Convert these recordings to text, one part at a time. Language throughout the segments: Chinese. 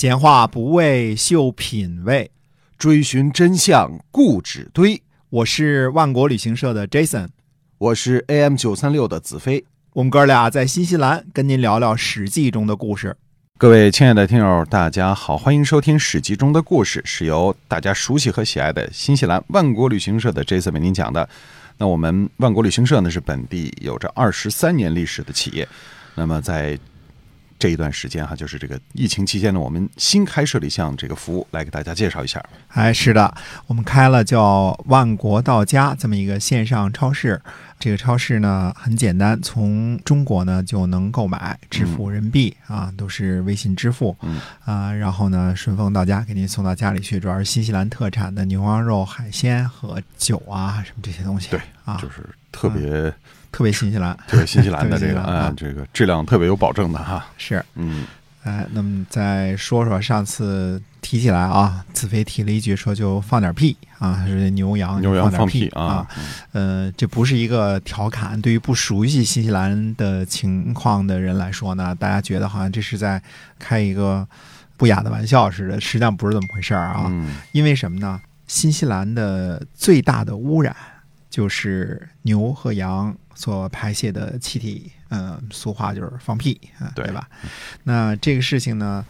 闲话不为秀品味，追寻真相固执堆。我是万国旅行社的 Jason，我是 AM 九三六的子飞。我们哥俩在新西兰跟您聊聊《史记》中的故事。各位亲爱的听友，大家好，欢迎收听《史记》中的故事，是由大家熟悉和喜爱的新西兰万国旅行社的 Jason 为您讲的。那我们万国旅行社呢，是本地有着二十三年历史的企业。那么在这一段时间哈，就是这个疫情期间呢，我们新开设了一项这个服务，来给大家介绍一下。哎，是的，我们开了叫“万国到家”这么一个线上超市。这个超市呢很简单，从中国呢就能购买，支付人民币啊，都是微信支付。嗯啊，然后呢顺丰到家，给您送到家里去。主要是新西兰特产的牛羊肉、海鲜和酒啊，什么这些东西。对啊，就是特别特别新西兰。特别新西兰的 这个啊啊，这个质量特别有保证的哈。是。嗯，哎，那么再说说上次提起来啊，子飞提了一句说就放点屁啊，是牛羊牛羊放屁啊啊，，呃，这不是一个调侃，对于不熟悉新西兰的情况的人来说呢，大家觉得好像这是在开一个不雅的玩笑似的，实际上不是这么回事儿啊。嗯因为什么呢？新西兰的最大的污染就是牛和羊所排泄的气体，嗯、俗话就是放屁，啊，对对吧？那这个事情呢，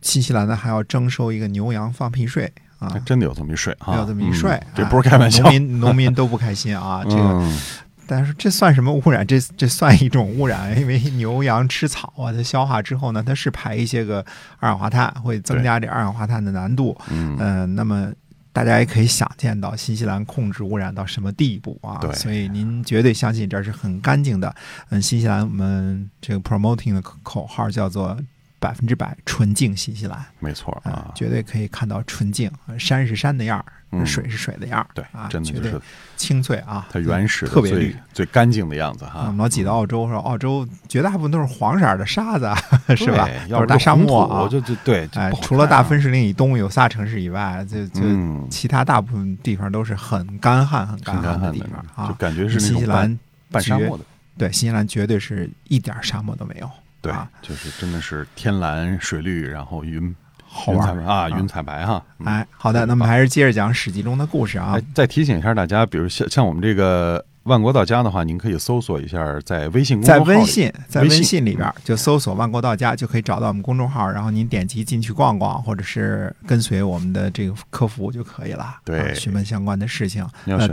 新西兰呢还要征收一个牛羊放屁税啊还，真的有这么一税啊，有这么一税嗯，这啊不是开玩笑农。民农民都不开心啊，这个。嗯但是这算什么污染？这这算一种污染，因为牛羊吃草啊，它消化之后呢，它是排一些个二氧化碳，会增加这二氧化碳的难度。嗯嗯、那么大家也可以想见到新西兰控制污染到什么地步啊？对所以您绝对相信这儿是很干净的。嗯，新西兰我们这个 promoting 的口口号叫做百分之百纯净新西兰没错啊、啊，绝对可以看到纯净，山是山的样儿，嗯水是水的样儿，对啊，，真的就绝对是清脆啊，它原始特别绿最。干净的样子啊，哈。我们老挤到澳洲说，澳洲绝大部分都是黄色儿的沙子 啊，是吧要？是大沙漠啊。土就就对，除了大分水岭以东有仨城市以外，就就嗯其他大部分地方都是很干旱、很干旱的地方啊。就感觉是新西兰半沙漠的，对新西兰绝对是一点沙漠都没有，对啊，就是真的是天蓝水绿，然后云好玩儿云彩啊，云彩白哈。嗯哎，好的，那么还是接着讲《史记》中的故事啊哎。，再提醒一下大家，比如像像我们这个万国到家的话，您可以搜索一下在微信公在众号在微信，在微微信信里边就搜索“万国到家”，就可以找到我们公众号，然后您点击进去逛逛，或者是跟随我们的这个客服就可以了。对啊询问相关的事情，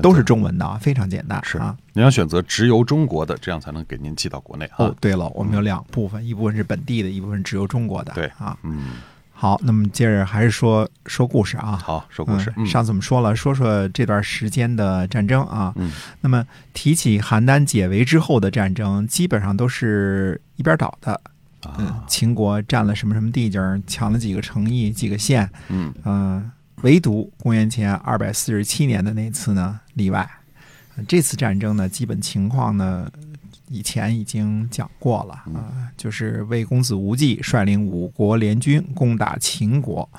都是中文的啊，非常简单是啊。您要选择直邮中国的，这样才能给您寄到国内哈哦。，对了，我们有两部分，一部分是本地的，一部分直邮中国的。对啊，嗯，好，那么接着还是说说故事啊。好，说故事。上次我们说了，说说这段时间的战争啊。嗯那么提起邯郸解围之后的战争，基本上都是一边倒的。嗯啊，，秦国占了什么什么地界儿，抢了几个城邑、几个县，嗯呃、唯独公元前二百四十七年的那次呢例外。呃这次战争呢，基本情况呢，以前已经讲过了啊、就是魏公子无忌率领五国联军攻打秦国。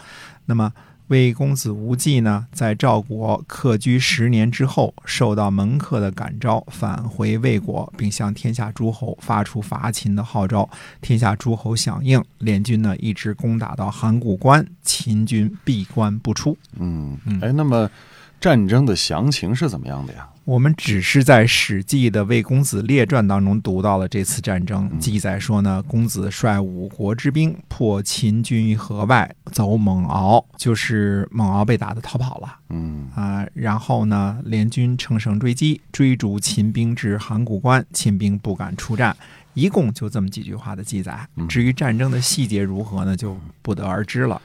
那么魏公子无忌呢，在赵国客居十年之后，受到门客的感召，返回魏国，并向天下诸侯发出伐秦的号召。天下诸侯响应，联军呢一直攻打到函谷关，秦军闭关不出。嗯嗯，哎，那么战争的详情是怎么样的呀？我们只是在《史记》的《魏公子列传》当中读到了这次战争，嗯记载说呢，公子率五国之兵破秦军于河外，走蒙敖，就是蒙敖被打的逃跑了。嗯啊、然后呢，联军乘胜追击，追逐秦兵至函谷关，秦兵不敢出战。一共就这么几句话的记载嗯。至于战争的细节如何呢，就不得而知了。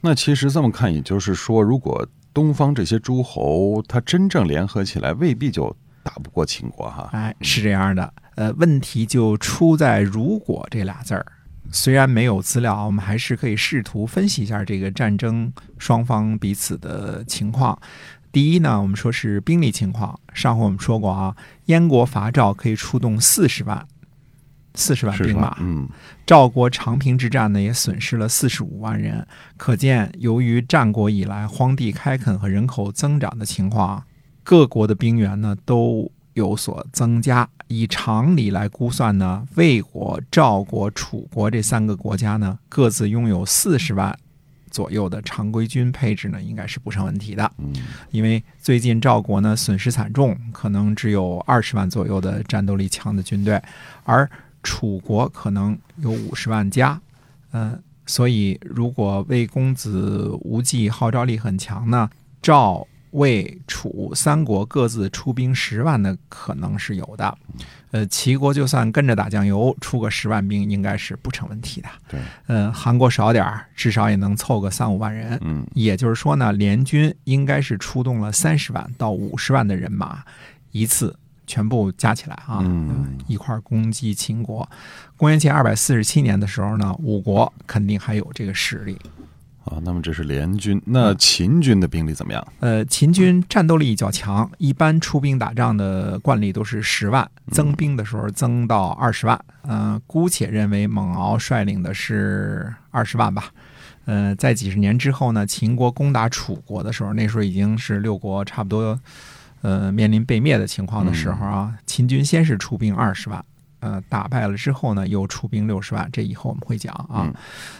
那其实这么看，也就是说，如果东方这些诸侯他真正联合起来，未必就打不过秦国哈。哎，是这样的。呃，问题就出在“如果”这俩字儿。虽然没有资料，我们还是可以试图分析一下这个战争双方彼此的情况。第一呢，我们说是兵力情况。上回我们说过啊，燕国伐赵可以出动四十万，四十万兵马？。嗯赵国长平之战呢，也损失了四十五万人。可见，由于战国以来荒地开垦和人口增长的情况，各国的兵源呢都有所增加。以常理来估算呢，魏国、赵国、楚国这三个国家呢，各自拥有四十万左右的常规军配置呢，应该是不成问题的。嗯因为最近赵国呢损失惨重，可能只有二十万左右的战斗力强的军队，而楚国可能有五十万家，嗯、所以如果魏公子无忌号召力很强呢，赵、魏、楚三国各自出兵十万的可能是有的。呃，齐国就算跟着打酱油，出个十万兵应该是不成问题的。对，嗯，韩国少点儿，至少也能凑个三五万人。嗯也就是说呢，联军应该是出动了三十万到五十万的人马，一次全部加起来啊，嗯一块儿攻击秦国。公元前二百四十七年的时候呢，五国肯定还有这个实力。啊，那么这是联军，那秦军的兵力怎么样？呃，秦军战斗力较强，一般出兵打仗的惯例都是十万，增兵的时候增到二十万。嗯、姑且认为蒙敖率领的是二十万吧。呃，在几十年之后呢，秦国攻打楚国的时候，那时候已经是六国差不多呃面临被灭的情况的时候啊，秦军先是出兵二十万。呃，打败了之后呢，又出兵六十万，这以后我们会讲啊。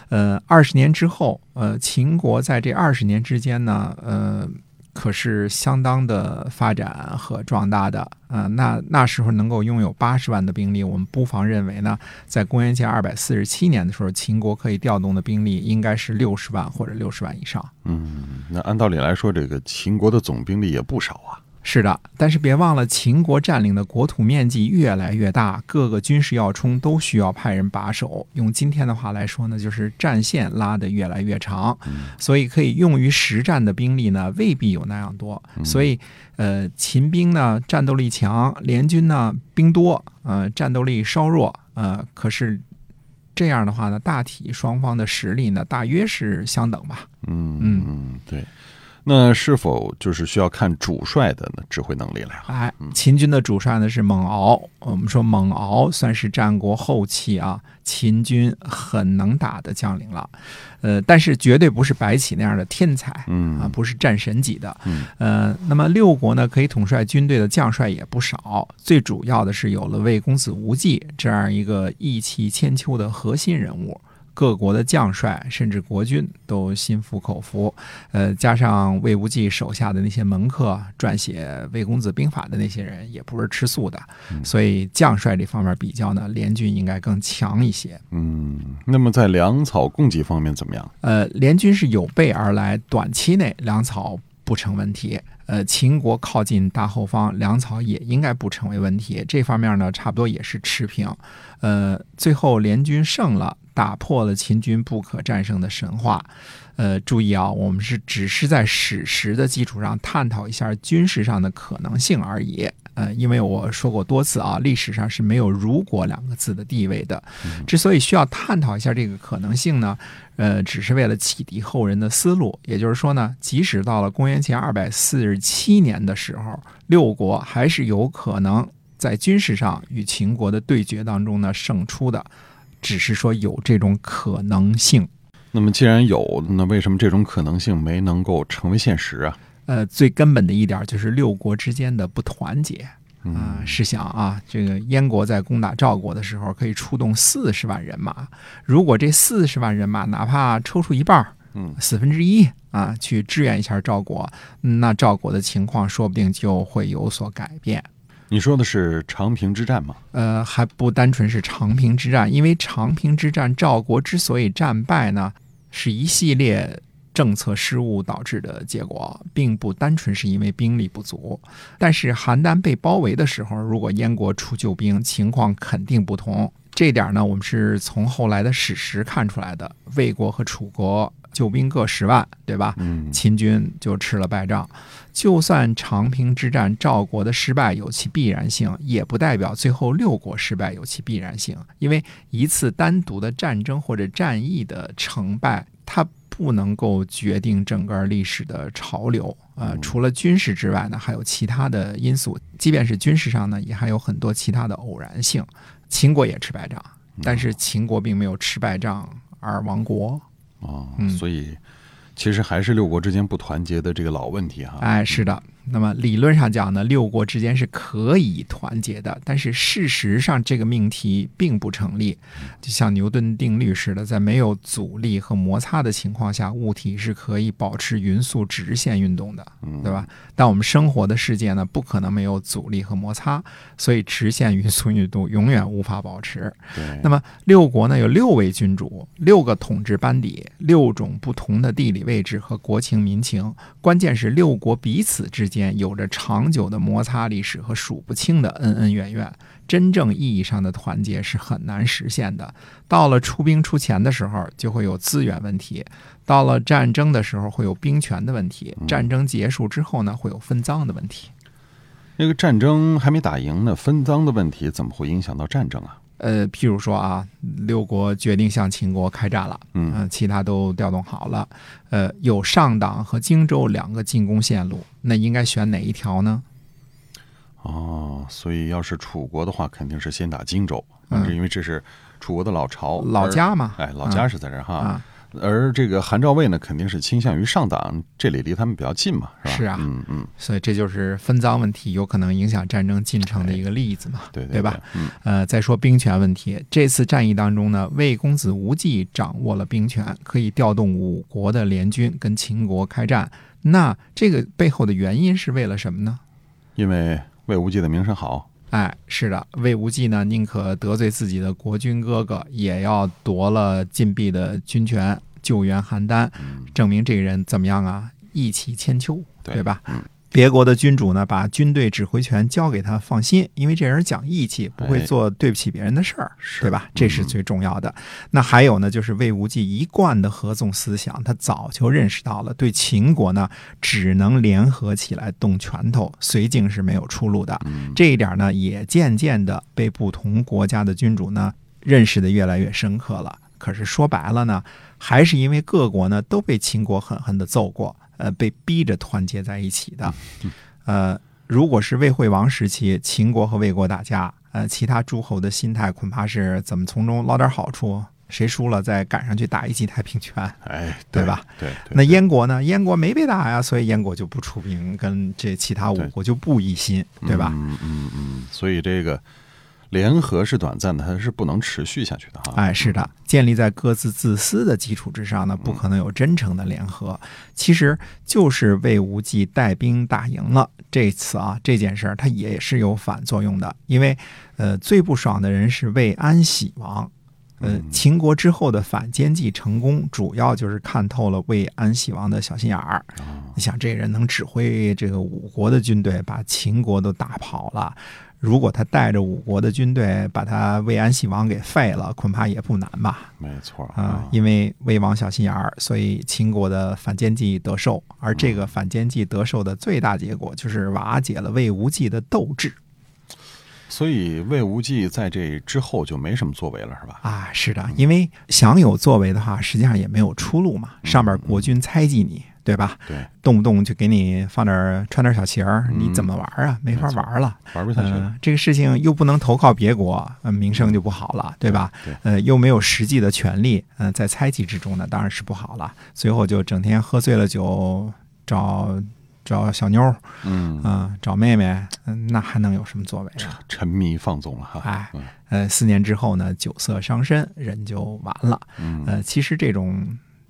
呃，二十年之后，呃，秦国在这二十年之间呢，呃，可是相当的发展和壮大的。呃，那那时候能够拥有八十万的兵力，我们不妨认为呢，在公元前二百四十七年的时候，秦国可以调动的兵力应该是六十万或者六十万以上。嗯，那按道理来说，这个秦国的总兵力也不少啊。是的，但是别忘了，秦国占领的国土面积越来越大，各个军事要冲都需要派人把守。用今天的话来说呢，就是战线拉得越来越长，所以可以用于实战的兵力呢未必有那样多。所以，呃，秦兵呢战斗力强，联军呢兵多，呃，战斗力稍弱，呃，可是这样的话呢，大体双方的实力呢大约是相等吧。嗯嗯。那是否就是需要看主帅的呢指挥能力了呀？哎，秦军的主帅呢是蒙敖。我们说蒙敖算是战国后期啊，秦军很能打的将领了。呃，但是绝对不是白起那样的天才啊，嗯不是战神级的。嗯呃，那么六国呢，可以统帅军队的将帅也不少。最主要的是有了魏公子无忌这样一个义气千秋的核心人物。各国的将帅甚至国君都心服口服，呃，加上魏无忌手下的那些门客撰写魏公子兵法的那些人，也不是吃素的，所以将帅这方面比较呢，联军应该更强一些。嗯，那么在粮草供给方面怎么样？呃，联军是有备而来，短期内粮草不成问题。呃，秦国靠近大后方，粮草也应该不成为问题。这方面呢，差不多也是持平。呃，最后联军胜了，打破了秦军不可战胜的神话。呃，注意啊，我们是只是在史实的基础上探讨一下军事上的可能性而已。呃，因为我说过多次啊，历史上是没有“如果”两个字的地位的。之所以需要探讨一下这个可能性呢，呃，只是为了启迪后人的思路。也就是说呢，即使到了公元前二百四十七年的时候，六国还是有可能在军事上与秦国的对决当中呢胜出的，只是说有这种可能性。那么既然有，那为什么这种可能性没能够成为现实啊？呃，最根本的一点就是六国之间的不团结。嗯啊、试想啊，这个燕国在攻打赵国的时候，可以出动四十万人马。如果这四十万人马哪怕抽出一半儿，嗯四分之一啊，去支援一下赵国，那赵国的情况说不定就会有所改变。你说的是长平之战吗？呃，还不单纯是长平之战，因为长平之战赵国之所以战败呢，是一系列政策失误导致的结果，并不单纯是因为兵力不足。但是邯郸被包围的时候，如果燕国出救兵，情况肯定不同。这点呢，我们是从后来的史实看出来的。魏国和楚国救兵各十万，对吧？嗯秦军就吃了败仗。就算长平之战赵国的失败有其必然性，也不代表最后六国失败有其必然性。因为一次单独的战争或者战役的成败，它不能够决定整个历史的潮流。呃，除了军事之外呢，还有其他的因素。即便是军事上呢，也还有很多其他的偶然性。秦国也吃败仗，但是秦国并没有吃败仗而亡国。啊嗯，所以其实还是六国之间不团结的这个老问题哈。哎，是的，那么理论上讲呢，六国之间是可以团结的，但是事实上这个命题并不成立。就像牛顿定律似的，在没有阻力和摩擦的情况下，物体是可以保持匀速直线运动的，对吧？但我们生活的世界呢，不可能没有阻力和摩擦，所以直线匀速运动永远无法保持。对，那么六国呢有六位君主，六个统治班底，六种不同的地理位置和国情民情，关键是六国彼此之间有着长久的摩擦历史和数不清的恩恩怨怨。真正意义上的团结是很难实现的。到了出兵出钱的时候，就会有资源问题；到了战争的时候，会有兵权的问题；战争结束之后呢，会有分赃的问题。那个战争还没打赢呢，分赃的问题怎么会影响到战争啊？呃，譬如说啊，六国决定向秦国开战了，嗯呃其他都调动好了，呃，有上党和荆州两个进攻线路，那应该选哪一条呢？哦，所以要是楚国的话，肯定是先打荆州，嗯因为这是楚国的老巢，老。家嘛，哎，老家是在这儿哈。啊，而这个韩赵魏呢，肯定是倾向于上党，这里离他们比较近嘛，是吧？是啊嗯嗯，所以这就是分赃问题有可能影响战争进程的一个例子嘛，对对吧？？嗯呃，再说兵权问题，这次战役当中呢，魏公子无忌掌握了兵权，可以调动五国的联军跟秦国开战。那这个背后的原因是为了什么呢？因为魏无忌的名声好，哎，是的，魏无忌呢，宁可得罪自己的国君哥哥，也要夺了晋鄙的军权，救援邯郸，嗯证明这个人怎么样啊？义气千秋，对对吧？嗯别国的君主呢，把军队指挥权交给他，放心，因为这人讲义气，不会哎做对不起别人的事儿，是对吧？这是嗯最重要的。那还有呢，就是魏无忌一贯的合纵思想，他早就认识到了，对秦国呢，只能联合起来动拳头，绥靖是没有出路的。嗯，这一点呢，也渐渐的被不同国家的君主呢认识的越来越深刻了。可是说白了呢，还是因为各国呢都被秦国狠狠的揍过，呃，被逼着团结在一起的。呃，如果是魏惠王时期，秦国和魏国打架，呃，其他诸侯的心态恐怕是怎么从中捞点好处，谁输了再赶上去打一记太平拳。哎，对吧？对，对那燕国呢？燕国没被打呀，所以燕国就不出兵，跟这其他五国就不一心，对吧？嗯嗯嗯，所以这个联合是短暂的，它是不能持续下去的哈。哎，是的，建立在各自自私的基础之上呢，不可能有真诚的联合。其实就是魏无忌带兵打赢了这次啊，这件事儿他也是有反作用的，因为呃，最不爽的人是魏安喜王。呃，嗯秦国之后的反间计成功，主要就是看透了魏安喜王的小心眼儿。哦你想，这人能指挥这个五国的军队，把秦国都打跑了。如果他带着五国的军队把他魏安喜王给废了，恐怕也不难吧？没错啊、因为魏王小心眼儿，所以秦国的反间计得手。而这个反间计得手的最大结果，就是瓦解了魏无忌的斗志。所以魏无忌在这之后就没什么作为了，是吧？啊，是的，因为想有作为的话，实际上也没有出路嘛。上面国君猜忌你，对吧？对，动不动就给你放点儿穿点小鞋儿，嗯你怎么玩儿啊？没法玩了。玩不下去这个事情又不能投靠别国，呃，名声就不好了，对吧？对，呃，又没有实际的权利，嗯、在猜忌之中呢，当然是不好了。最后就整天喝醉了酒，找找小妞儿，嗯，啊、找妹妹，嗯、那还能有什么作为啊？沉迷放纵了哈。哎嗯呃，四年之后呢，酒色伤身，人就完了。嗯，呃，其实这种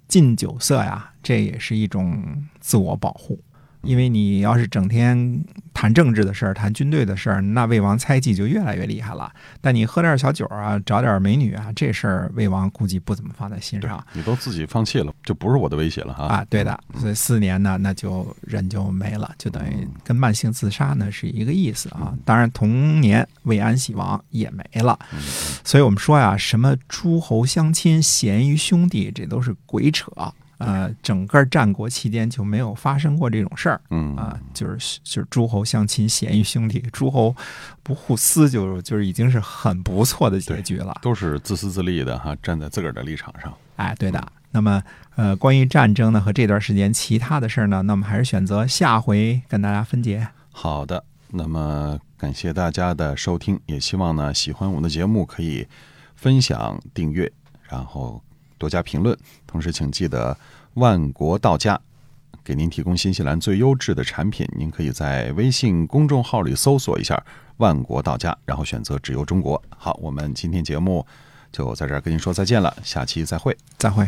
禁酒色呀，这也是一种自我保护。因为你要是整天谈政治的事儿、谈军队的事儿，那魏王猜忌就越来越厉害了。但你喝点小酒啊，找点美女啊，这事儿魏王估计不怎么放在心上你都自己放弃了，就不是我的威胁了哈。啊。对的，所以四年呢，那就人就没了，就等于跟慢性自杀呢是一个意思啊。当然，同年魏安喜王也没了。嗯所以我们说呀，什么诸侯相亲、贤于兄弟，这都是鬼扯。呃，整个战国期间就没有发生过这种事儿嗯啊、就是就是诸侯相亲、贤于兄弟，诸侯不互撕就就是已经是很不错的结局了。都是自私自利的哈，站在自个儿的立场上。哎，对的。那么，呃，关于战争呢和这段时间其他的事儿呢，那么还是选择下回跟大家分解。好的，那么感谢大家的收听，也希望呢喜欢我们的节目可以分享、订阅，然后多加评论，同时请记得万国到家给您提供新西兰最优质的产品。您可以在微信公众号里搜索一下“万国到家”，然后选择“直邮中国”。好，我们今天节目就在这儿跟您说再见了，下期再会。再会。